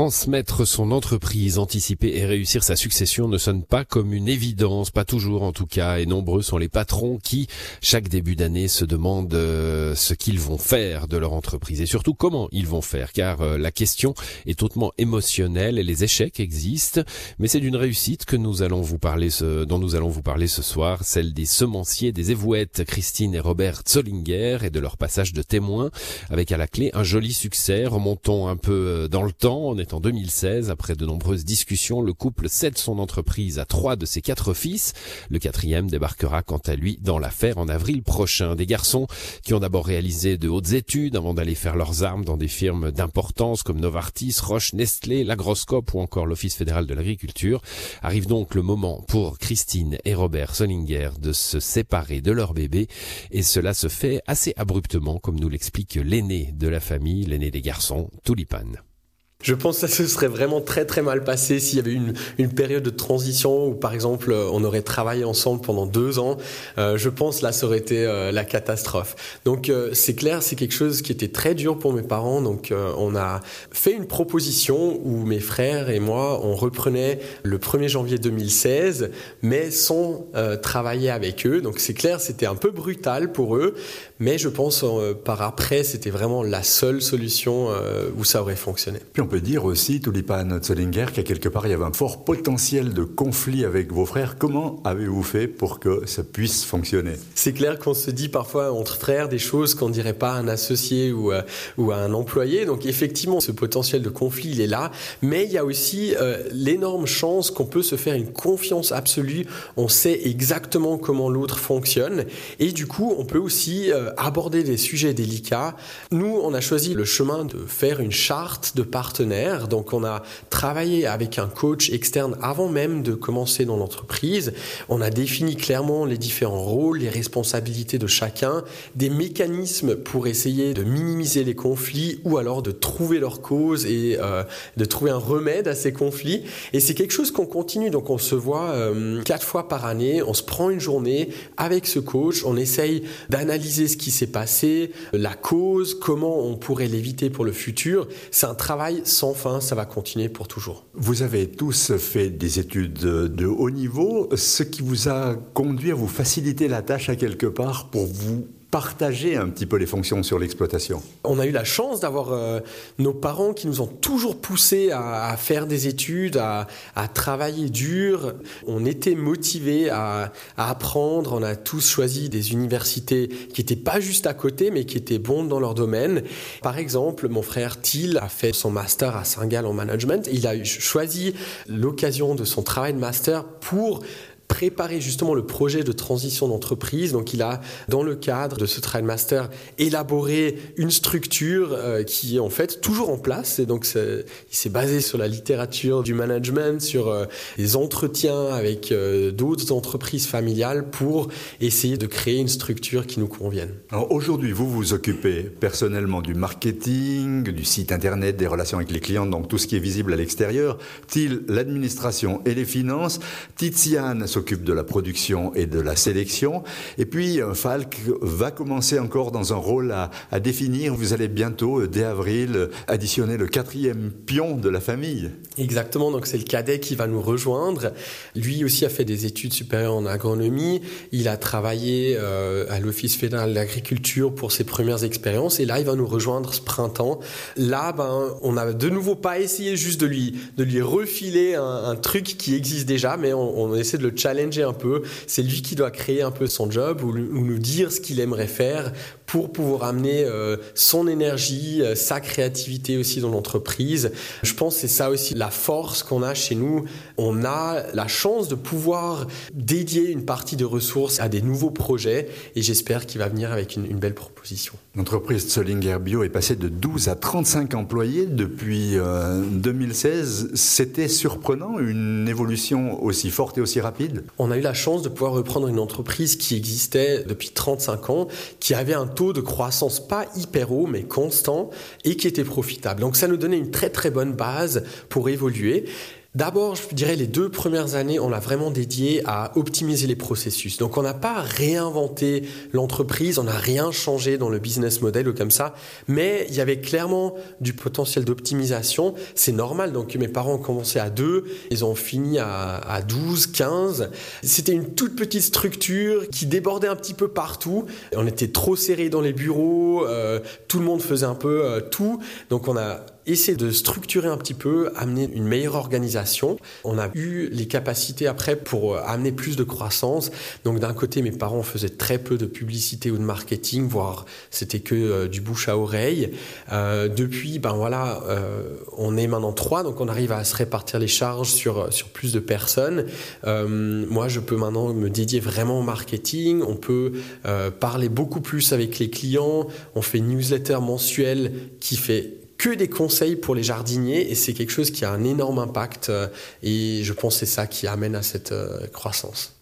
Transmettre son entreprise, anticiper et réussir sa succession ne sonne pas comme une évidence, pas toujours en tout cas, et nombreux sont les patrons qui, chaque début d'année, se demandent euh, ce qu'ils vont faire de leur entreprise et surtout comment ils vont faire, car euh, la question est hautement émotionnelle et les échecs existent, mais c'est d'une réussite que nous allons vous parler, ce, dont nous allons vous parler ce soir, celle des semenciers des évouettes, Christine et Robert Zollinger, et de leur passage de témoin, avec à la clé un joli succès, remontons un peu euh, dans le temps, en 2016. Après de nombreuses discussions, le couple cède son entreprise à trois de ses quatre fils. Le quatrième débarquera quant à lui dans l'affaire en avril prochain. Des garçons qui ont d'abord réalisé de hautes études avant d'aller faire leurs armes dans des firmes d'importance comme Novartis, Roche, Nestlé, l'Agroscope ou encore l'Office fédéral de l'agriculture. Arrive donc le moment pour Christine et Robert Solinger de se séparer de leur bébé et cela se fait assez abruptement comme nous l'explique l'aîné de la famille, l'aîné des garçons, Tulipan. Je pense que ça se serait vraiment très très mal passé s'il y avait une, une période de transition où par exemple euh, on aurait travaillé ensemble pendant deux ans. Euh, je pense là ça aurait été euh, la catastrophe. Donc euh, c'est clair, c'est quelque chose qui était très dur pour mes parents. Donc euh, on a fait une proposition où mes frères et moi on reprenait le 1er janvier 2016, mais sans travailler avec eux. Donc c'est clair, c'était un peu brutal pour eux, mais je pense par après c'était vraiment la seule solution où ça aurait fonctionné. Peut dire aussi, Tulipan Zollinger, qu'à quelque part, il y avait un fort potentiel de conflit avec vos frères. Comment avez-vous fait pour que ça puisse fonctionner? C'est clair qu'on se dit parfois entre frères des choses qu'on dirait pas à un associé ou à, ou un employé. Donc effectivement, ce potentiel de conflit, il est là. Mais il y a aussi euh, l'énorme chance qu'on peut se faire une confiance absolue. On sait exactement comment l'autre fonctionne. Et du coup, on peut aussi euh, aborder des sujets délicats. Nous, on a choisi le chemin de faire une charte de partenariat donc on a travaillé avec un coach externe avant même de commencer dans l'entreprise. On a défini clairement les différents rôles, les responsabilités de chacun, des mécanismes pour essayer de minimiser les conflits ou alors de trouver leur cause et euh, de trouver un remède à ces conflits. Et c'est quelque chose qu'on continue. Donc on se voit euh, quatre fois par année, on se prend une journée avec ce coach, on essaye d'analyser ce qui s'est passé, la cause, comment on pourrait l'éviter pour le futur. C'est un travail sans fin, ça va continuer pour toujours. Vous avez tous fait des études de haut niveau, ce qui vous a conduit à vous faciliter la tâche à quelque part pour vous partager un petit peu les fonctions sur l'exploitation On a eu la chance d'avoir euh, nos parents qui nous ont toujours poussés à, à faire des études, à, à, travailler dur. On était motivés à, à, apprendre. On a tous choisi des universités qui n'étaient pas juste à côté, mais qui étaient bonnes dans leur domaine. Par exemple, mon frère Thiel a fait son master à Saint-Gall en management. Il a choisi l'occasion de son travail de master pour préparer justement le projet de transition d'entreprise. Donc il a, dans le cadre de ce Trail Master, élaboré une structure euh, qui est en fait toujours en place. Et donc il s'est basé sur la littérature du management, sur euh, les entretiens avec euh, d'autres entreprises familiales pour essayer de créer une structure qui nous convienne. Alors aujourd'hui, vous vous occupez personnellement du marketing, du site internet, des relations avec les clients, donc tout ce qui est visible à l'extérieur. TIL, l'administration et les finances. Tiziane s'occupe de la production et de la sélection. Et puis, euh, Falk va commencer encore dans un rôle à, définir. Vous allez bientôt, euh, dès avril, euh, additionner le quatrième pion de la famille. Exactement, donc c'est le cadet qui va nous rejoindre. Lui aussi a fait des études supérieures en agronomie. Il a travaillé à l'Office fédéral de l'agriculture pour ses premières expériences. Et là, il va nous rejoindre ce printemps. Là, ben, on n'a de nouveau pas essayé juste de lui, de lui refiler un, un truc qui existe déjà, mais on, on essaie de le challenger challenger un peu. C'est lui qui doit créer un peu son job ou, ou nous dire ce qu'il aimerait faire pour pouvoir amener euh, son énergie, euh, sa créativité aussi dans l'entreprise. Je pense que c'est ça aussi la force qu'on a chez nous. On a la chance de pouvoir dédier une partie de ressources à des nouveaux projets et j'espère qu'il va venir avec une, une belle proposition. L'entreprise Solinger Bio est passée de 12 à 35 employés depuis euh, 2016. C'était surprenant, une évolution aussi forte et aussi rapide On a eu la chance de pouvoir reprendre une entreprise qui existait depuis 35 ans, qui avait un de croissance pas hyper haut, mais constant, et qui était profitable. Donc ça nous donnait une très très bonne base pour évoluer. D'abord, je dirais les deux premières années, on l'a vraiment dédié à optimiser les processus. Donc, on n'a pas réinventé l'entreprise, on n'a rien changé dans le business model ou comme ça, mais il y avait clairement du potentiel d'optimisation. C'est normal. Donc, mes parents ont commencé à deux, ils ont fini à, à 12, 15. C'était une toute petite structure qui débordait un petit peu partout. On était trop serré dans les bureaux, euh, tout le monde faisait un peu euh, tout. Donc, on a essayer de structurer un petit peu, amener une meilleure organisation. On a eu les capacités après pour euh, amener plus de croissance. Donc d'un côté, mes parents faisaient très peu de publicité ou de marketing, voire c'était que euh, du bouche à oreille. Euh, depuis, ben voilà, on est maintenant trois, donc on arrive à se répartir les charges sur sur plus de personnes. Moi, je peux maintenant me dédier vraiment au marketing. On peut parler beaucoup plus avec les clients. On fait une newsletter mensuelle qui fait que des conseils pour les jardiniers et c'est quelque chose qui a un énorme impact euh, et je pense c'est ça qui amène à cette euh, croissance.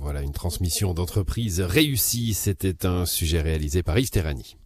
Voilà une transmission d'entreprise réussie. C'était un sujet réalisé par Yves Terrani.